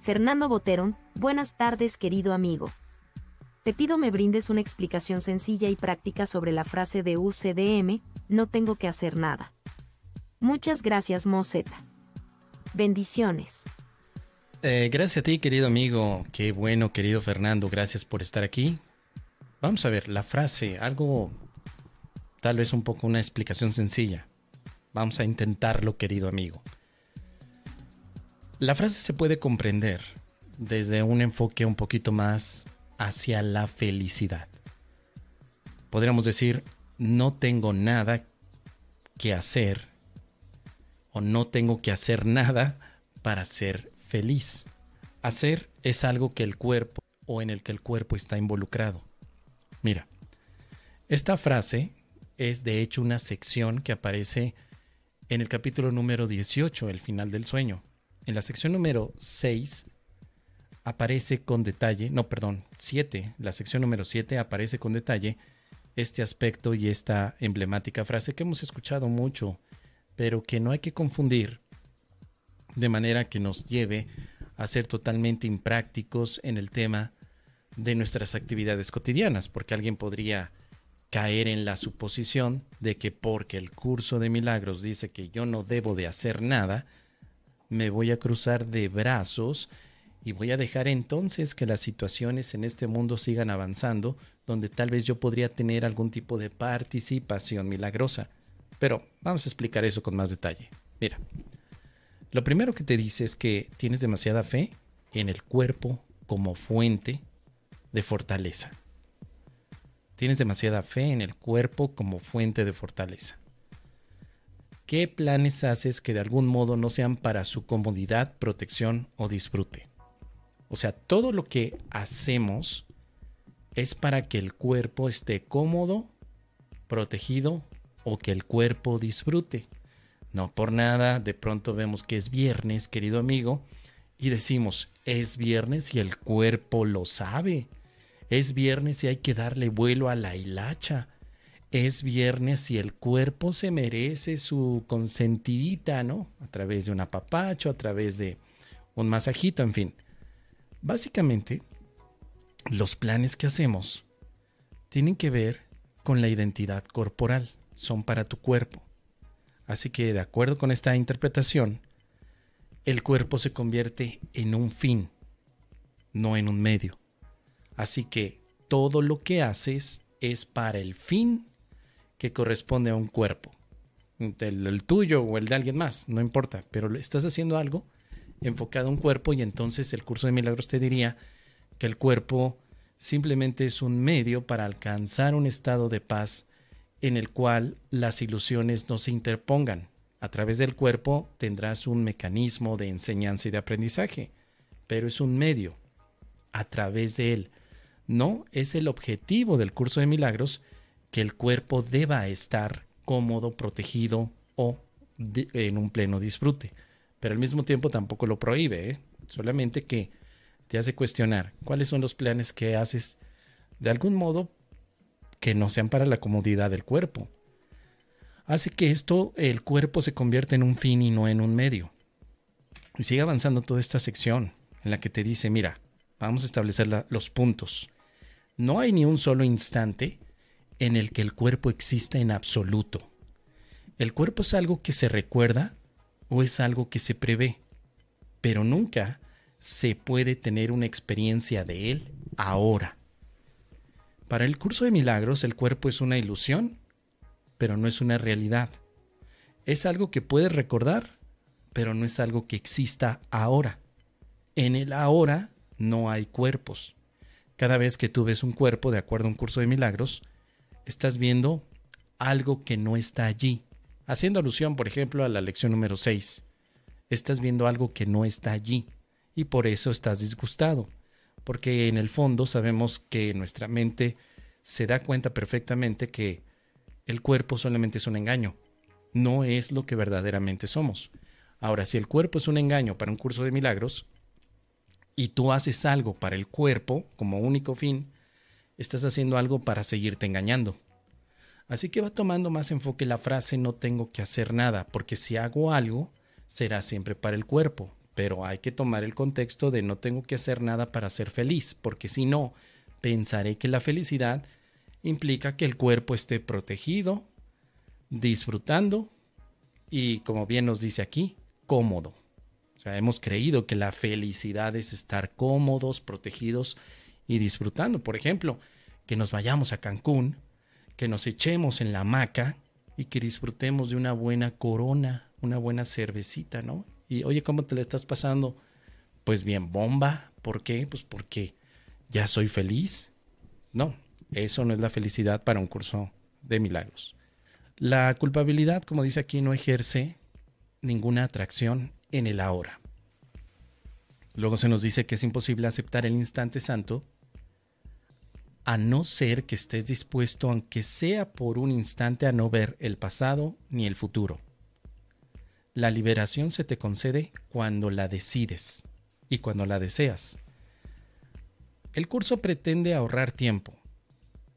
Fernando Boterón, buenas tardes querido amigo. Te pido me brindes una explicación sencilla y práctica sobre la frase de UCDM, no tengo que hacer nada. Muchas gracias Moseta. Bendiciones. Eh, gracias a ti, querido amigo. Qué bueno, querido Fernando. Gracias por estar aquí. Vamos a ver la frase, algo, tal vez un poco una explicación sencilla. Vamos a intentarlo, querido amigo. La frase se puede comprender desde un enfoque un poquito más hacia la felicidad. Podríamos decir, no tengo nada que hacer o no tengo que hacer nada para ser feliz. Hacer es algo que el cuerpo o en el que el cuerpo está involucrado. Mira, esta frase es de hecho una sección que aparece en el capítulo número 18, el final del sueño. En la sección número 6 aparece con detalle, no, perdón, 7, la sección número 7 aparece con detalle este aspecto y esta emblemática frase que hemos escuchado mucho, pero que no hay que confundir de manera que nos lleve a ser totalmente imprácticos en el tema de nuestras actividades cotidianas, porque alguien podría caer en la suposición de que porque el curso de milagros dice que yo no debo de hacer nada, me voy a cruzar de brazos y voy a dejar entonces que las situaciones en este mundo sigan avanzando, donde tal vez yo podría tener algún tipo de participación milagrosa. Pero vamos a explicar eso con más detalle. Mira, lo primero que te dice es que tienes demasiada fe en el cuerpo como fuente de fortaleza. Tienes demasiada fe en el cuerpo como fuente de fortaleza. ¿Qué planes haces que de algún modo no sean para su comodidad, protección o disfrute? O sea, todo lo que hacemos es para que el cuerpo esté cómodo, protegido o que el cuerpo disfrute. No por nada, de pronto vemos que es viernes, querido amigo, y decimos, es viernes y el cuerpo lo sabe. Es viernes y hay que darle vuelo a la hilacha. Es viernes y el cuerpo se merece su consentidita, ¿no? A través de un apapacho, a través de un masajito, en fin. Básicamente, los planes que hacemos tienen que ver con la identidad corporal, son para tu cuerpo. Así que, de acuerdo con esta interpretación, el cuerpo se convierte en un fin, no en un medio. Así que todo lo que haces es para el fin que corresponde a un cuerpo. El, tuyo o el de alguien más, no importa, pero estás haciendo algo enfocado a un cuerpo y entonces el curso de milagros te diría que el cuerpo simplemente es un medio para alcanzar un estado de paz en el cual las ilusiones no se interpongan. A través del cuerpo tendrás un mecanismo de enseñanza y de aprendizaje, pero es un medio. A través de él no es el objetivo del curso de milagros que el cuerpo deba estar cómodo, protegido o en un pleno disfrute. Pero al mismo tiempo tampoco lo prohíbe, ¿eh? solamente que te hace cuestionar cuáles son los planes que haces de algún modo que no sean para la comodidad del cuerpo. Hace que esto, el cuerpo se convierta en un fin y no en un medio. Y sigue avanzando toda esta sección en la que te dice, mira, vamos a establecer los puntos. No hay ni un solo instante en el que el cuerpo exista en absoluto. El cuerpo es algo que se recuerda o es algo que se prevé, pero nunca se puede tener una experiencia de él ahora. Para el curso de milagros el cuerpo es una ilusión, pero no es una realidad. Es algo que puedes recordar, pero no es algo que exista ahora. En el ahora no hay cuerpos. Cada vez que tú ves un cuerpo, de acuerdo a un curso de milagros, estás viendo algo que no está allí. Haciendo alusión, por ejemplo, a la lección número 6. Estás viendo algo que no está allí y por eso estás disgustado. Porque en el fondo sabemos que nuestra mente se da cuenta perfectamente que el cuerpo solamente es un engaño. No es lo que verdaderamente somos. Ahora, si el cuerpo es un engaño para un curso de milagros, y tú haces algo para el cuerpo como único fin, estás haciendo algo para seguirte engañando. Así que va tomando más enfoque la frase no tengo que hacer nada, porque si hago algo, será siempre para el cuerpo, pero hay que tomar el contexto de no tengo que hacer nada para ser feliz, porque si no, pensaré que la felicidad implica que el cuerpo esté protegido, disfrutando y, como bien nos dice aquí, cómodo. O sea, hemos creído que la felicidad es estar cómodos, protegidos y disfrutando. Por ejemplo, que nos vayamos a Cancún, que nos echemos en la hamaca y que disfrutemos de una buena corona, una buena cervecita, ¿no? Y oye, ¿cómo te la estás pasando? Pues bien, bomba. ¿Por qué? Pues porque ya soy feliz. No, eso no es la felicidad para un curso de milagros. La culpabilidad, como dice aquí, no ejerce ninguna atracción en el ahora. Luego se nos dice que es imposible aceptar el instante santo a no ser que estés dispuesto, aunque sea por un instante, a no ver el pasado ni el futuro. La liberación se te concede cuando la decides y cuando la deseas. El curso pretende ahorrar tiempo.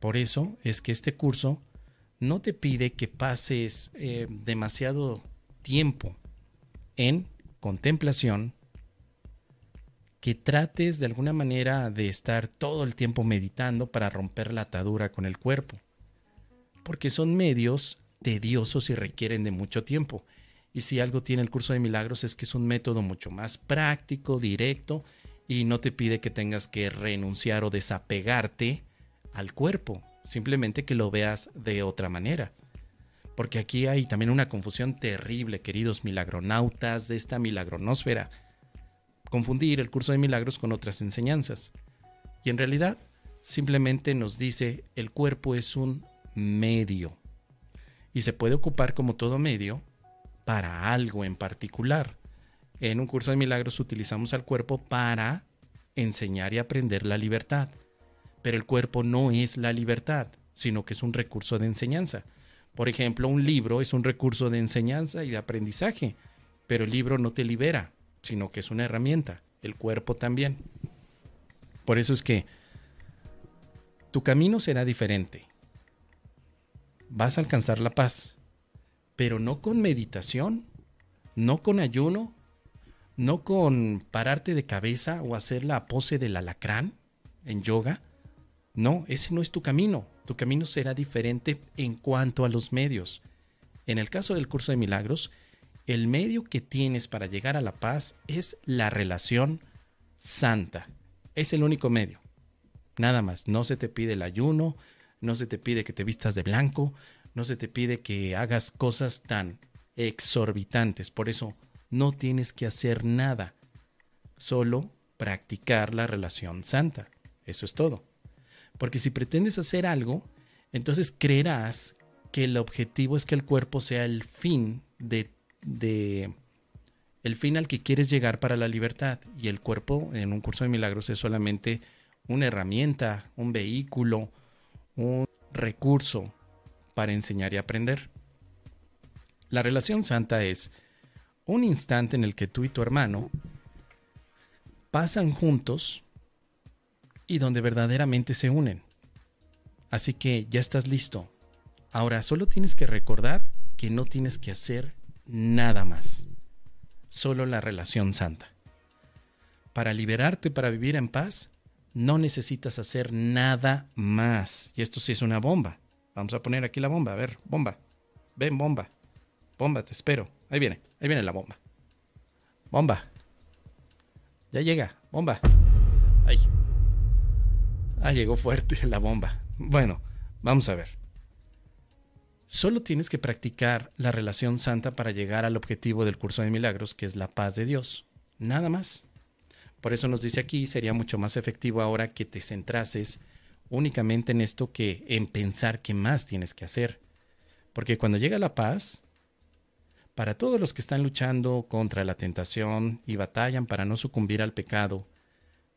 Por eso es que este curso no te pide que pases eh, demasiado tiempo en contemplación, que trates de alguna manera de estar todo el tiempo meditando para romper la atadura con el cuerpo, porque son medios tediosos y requieren de mucho tiempo. Y si algo tiene el curso de milagros es que es un método mucho más práctico, directo, y no te pide que tengas que renunciar o desapegarte al cuerpo, simplemente que lo veas de otra manera. Porque aquí hay también una confusión terrible, queridos milagronautas de esta milagronósfera. Confundir el curso de milagros con otras enseñanzas. Y en realidad simplemente nos dice el cuerpo es un medio. Y se puede ocupar como todo medio para algo en particular. En un curso de milagros utilizamos al cuerpo para enseñar y aprender la libertad. Pero el cuerpo no es la libertad, sino que es un recurso de enseñanza. Por ejemplo, un libro es un recurso de enseñanza y de aprendizaje, pero el libro no te libera, sino que es una herramienta. El cuerpo también. Por eso es que tu camino será diferente. Vas a alcanzar la paz, pero no con meditación, no con ayuno, no con pararte de cabeza o hacer la pose del alacrán en yoga. No, ese no es tu camino. Tu camino será diferente en cuanto a los medios. En el caso del curso de milagros, el medio que tienes para llegar a la paz es la relación santa. Es el único medio. Nada más. No se te pide el ayuno, no se te pide que te vistas de blanco, no se te pide que hagas cosas tan exorbitantes. Por eso, no tienes que hacer nada, solo practicar la relación santa. Eso es todo. Porque si pretendes hacer algo, entonces creerás que el objetivo es que el cuerpo sea el fin de, de el fin al que quieres llegar para la libertad y el cuerpo en un curso de milagros es solamente una herramienta, un vehículo, un recurso para enseñar y aprender. La relación santa es un instante en el que tú y tu hermano pasan juntos y donde verdaderamente se unen. Así que ya estás listo. Ahora solo tienes que recordar que no tienes que hacer nada más. Solo la relación santa. Para liberarte, para vivir en paz, no necesitas hacer nada más. Y esto sí es una bomba. Vamos a poner aquí la bomba. A ver, bomba. Ven, bomba. Bomba, te espero. Ahí viene, ahí viene la bomba. Bomba. Ya llega, bomba. Ahí. Ah, llegó fuerte la bomba. Bueno, vamos a ver. Solo tienes que practicar la relación santa para llegar al objetivo del curso de milagros, que es la paz de Dios. Nada más. Por eso nos dice aquí, sería mucho más efectivo ahora que te centrases únicamente en esto que en pensar qué más tienes que hacer. Porque cuando llega la paz, para todos los que están luchando contra la tentación y batallan para no sucumbir al pecado,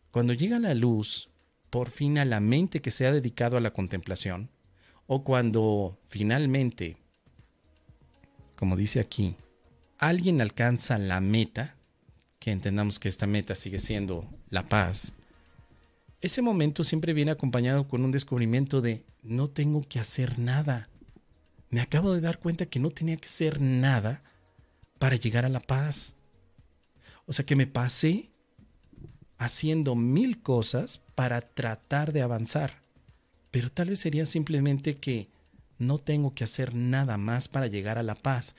cuando llega la luz, por fin a la mente que se ha dedicado a la contemplación, o cuando finalmente, como dice aquí, alguien alcanza la meta, que entendamos que esta meta sigue siendo la paz, ese momento siempre viene acompañado con un descubrimiento de no tengo que hacer nada. Me acabo de dar cuenta que no tenía que hacer nada para llegar a la paz. O sea que me pasé haciendo mil cosas para tratar de avanzar. Pero tal vez sería simplemente que no tengo que hacer nada más para llegar a la paz.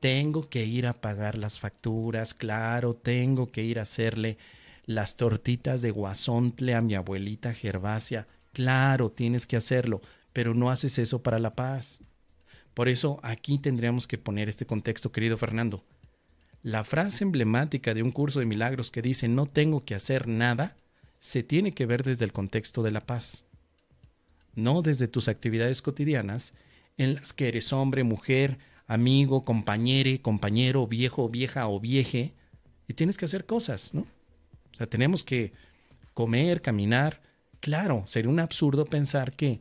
Tengo que ir a pagar las facturas, claro, tengo que ir a hacerle las tortitas de guasontle a mi abuelita Gervasia. Claro, tienes que hacerlo, pero no haces eso para la paz. Por eso aquí tendríamos que poner este contexto, querido Fernando. La frase emblemática de un curso de milagros que dice no tengo que hacer nada, se tiene que ver desde el contexto de la paz, no desde tus actividades cotidianas en las que eres hombre, mujer, amigo, compañere, compañero, viejo, vieja o vieje, y tienes que hacer cosas, ¿no? O sea, tenemos que comer, caminar. Claro, sería un absurdo pensar que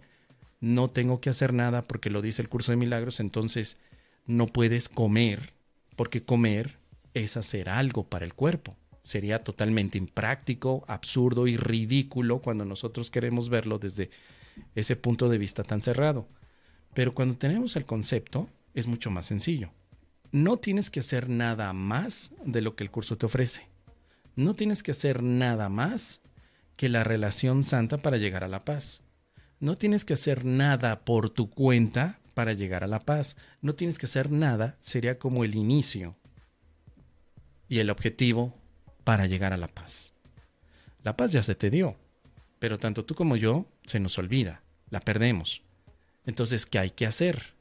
no tengo que hacer nada porque lo dice el curso de milagros, entonces no puedes comer, porque comer es hacer algo para el cuerpo. Sería totalmente impráctico, absurdo y ridículo cuando nosotros queremos verlo desde ese punto de vista tan cerrado. Pero cuando tenemos el concepto, es mucho más sencillo. No tienes que hacer nada más de lo que el curso te ofrece. No tienes que hacer nada más que la relación santa para llegar a la paz. No tienes que hacer nada por tu cuenta para llegar a la paz. No tienes que hacer nada, sería como el inicio y el objetivo para llegar a la paz. La paz ya se te dio, pero tanto tú como yo se nos olvida, la perdemos. Entonces, ¿qué hay que hacer?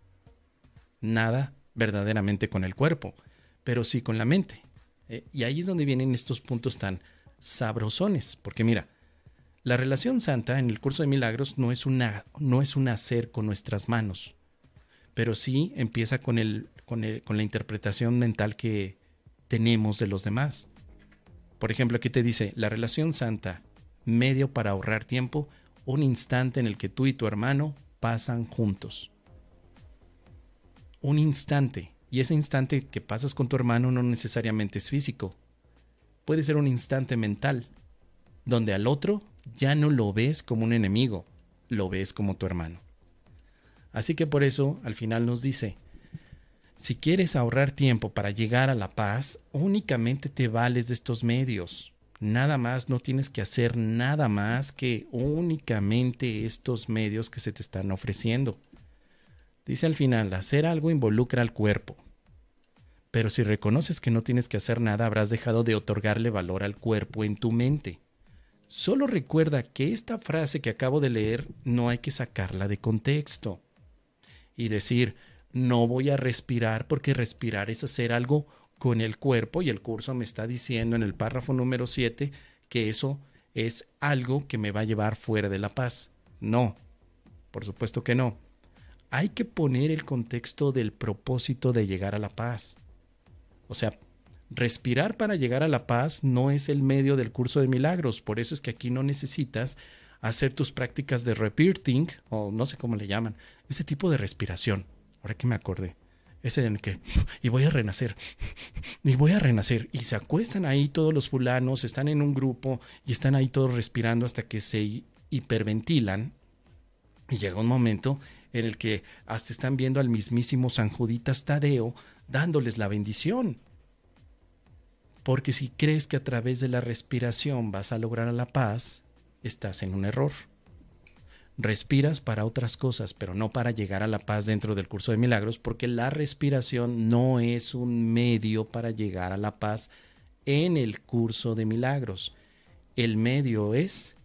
Nada verdaderamente con el cuerpo, pero sí con la mente. Eh, y ahí es donde vienen estos puntos tan sabrosones, porque mira, la relación santa en el curso de milagros no es, una, no es un hacer con nuestras manos, pero sí empieza con, el, con, el, con la interpretación mental que tenemos de los demás. Por ejemplo, aquí te dice, la relación santa, medio para ahorrar tiempo, un instante en el que tú y tu hermano pasan juntos. Un instante y ese instante que pasas con tu hermano no necesariamente es físico. Puede ser un instante mental, donde al otro ya no lo ves como un enemigo, lo ves como tu hermano. Así que por eso al final nos dice, si quieres ahorrar tiempo para llegar a la paz, únicamente te vales de estos medios. Nada más, no tienes que hacer nada más que únicamente estos medios que se te están ofreciendo. Dice al final, hacer algo involucra al cuerpo. Pero si reconoces que no tienes que hacer nada, habrás dejado de otorgarle valor al cuerpo en tu mente. Solo recuerda que esta frase que acabo de leer no hay que sacarla de contexto. Y decir, no voy a respirar porque respirar es hacer algo con el cuerpo y el curso me está diciendo en el párrafo número 7 que eso es algo que me va a llevar fuera de la paz. No, por supuesto que no hay que poner el contexto del propósito de llegar a la paz. O sea, respirar para llegar a la paz no es el medio del curso de milagros, por eso es que aquí no necesitas hacer tus prácticas de repeating o no sé cómo le llaman, ese tipo de respiración. Ahora que me acordé, ese en el que y voy a renacer y voy a renacer y se acuestan ahí todos los fulanos, están en un grupo y están ahí todos respirando hasta que se hiperventilan y llega un momento en el que hasta están viendo al mismísimo San Juditas Tadeo dándoles la bendición. Porque si crees que a través de la respiración vas a lograr la paz, estás en un error. Respiras para otras cosas, pero no para llegar a la paz dentro del curso de milagros, porque la respiración no es un medio para llegar a la paz en el curso de milagros. El medio es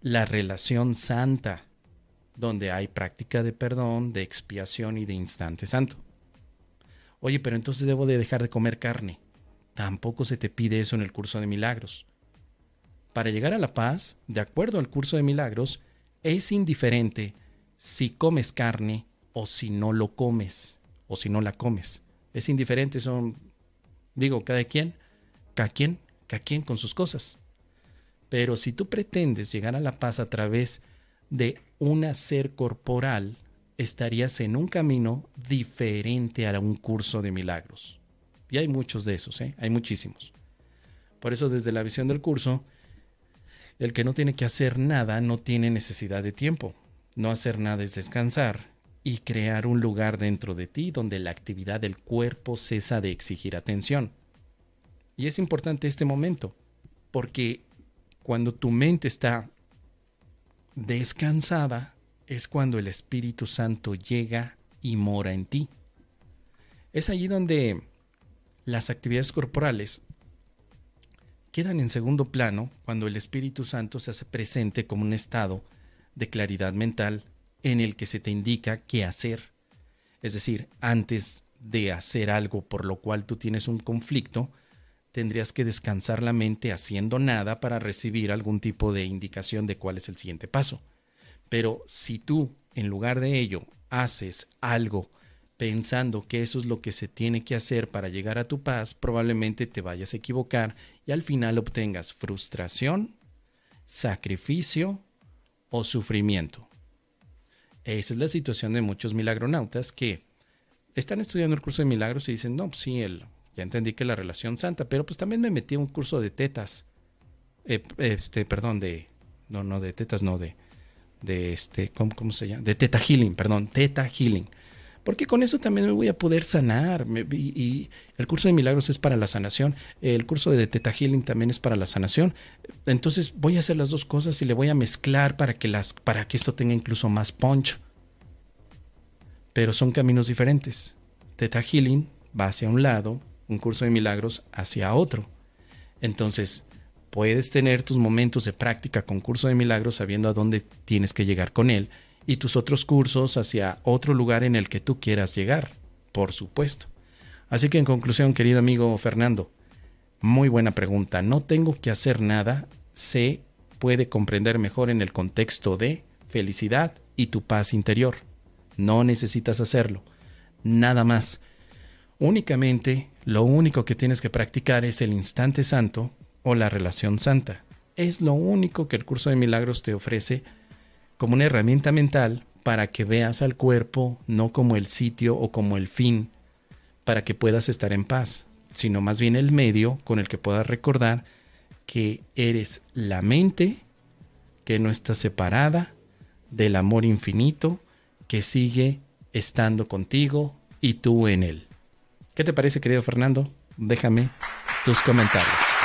la relación santa donde hay práctica de perdón, de expiación y de instante santo. Oye, pero entonces debo de dejar de comer carne. Tampoco se te pide eso en el curso de milagros. Para llegar a la paz, de acuerdo al curso de milagros, es indiferente si comes carne o si no lo comes o si no la comes. Es indiferente, son, digo, cada quien, cada quien, cada quien con sus cosas. Pero si tú pretendes llegar a la paz a través de un hacer corporal, estarías en un camino diferente a un curso de milagros. Y hay muchos de esos, ¿eh? hay muchísimos. Por eso desde la visión del curso, el que no tiene que hacer nada no tiene necesidad de tiempo. No hacer nada es descansar y crear un lugar dentro de ti donde la actividad del cuerpo cesa de exigir atención. Y es importante este momento, porque cuando tu mente está descansada, es cuando el Espíritu Santo llega y mora en ti. Es allí donde las actividades corporales quedan en segundo plano cuando el Espíritu Santo se hace presente como un estado de claridad mental en el que se te indica qué hacer. Es decir, antes de hacer algo por lo cual tú tienes un conflicto, tendrías que descansar la mente haciendo nada para recibir algún tipo de indicación de cuál es el siguiente paso. Pero si tú, en lugar de ello, haces algo pensando que eso es lo que se tiene que hacer para llegar a tu paz, probablemente te vayas a equivocar y al final obtengas frustración, sacrificio o sufrimiento. Esa es la situación de muchos milagronautas que están estudiando el curso de milagros y dicen, no, pues sí, el, ya entendí que la relación santa, pero pues también me metí a un curso de tetas, eh, este, perdón, de, no, no, de tetas, no, de, de este, ¿cómo, ¿cómo, se llama? De teta healing, perdón, teta healing. Porque con eso también me voy a poder sanar. y, el curso de milagros es para la sanación. El curso de teta healing también es para la sanación. Entonces voy a hacer las dos cosas y le voy a mezclar para que, las, para que esto tenga incluso más punch. Pero son caminos diferentes. Teta healing va hacia un lado, un curso de milagros hacia otro. Entonces, puedes tener tus momentos de práctica con curso de milagros sabiendo a dónde tienes que llegar con él y tus otros cursos hacia otro lugar en el que tú quieras llegar, por supuesto. Así que en conclusión, querido amigo Fernando, muy buena pregunta. No tengo que hacer nada, se puede comprender mejor en el contexto de felicidad y tu paz interior. No necesitas hacerlo, nada más. Únicamente lo único que tienes que practicar es el instante santo o la relación santa. Es lo único que el curso de milagros te ofrece como una herramienta mental para que veas al cuerpo no como el sitio o como el fin, para que puedas estar en paz, sino más bien el medio con el que puedas recordar que eres la mente que no está separada del amor infinito que sigue estando contigo y tú en él. ¿Qué te parece, querido Fernando? Déjame tus comentarios.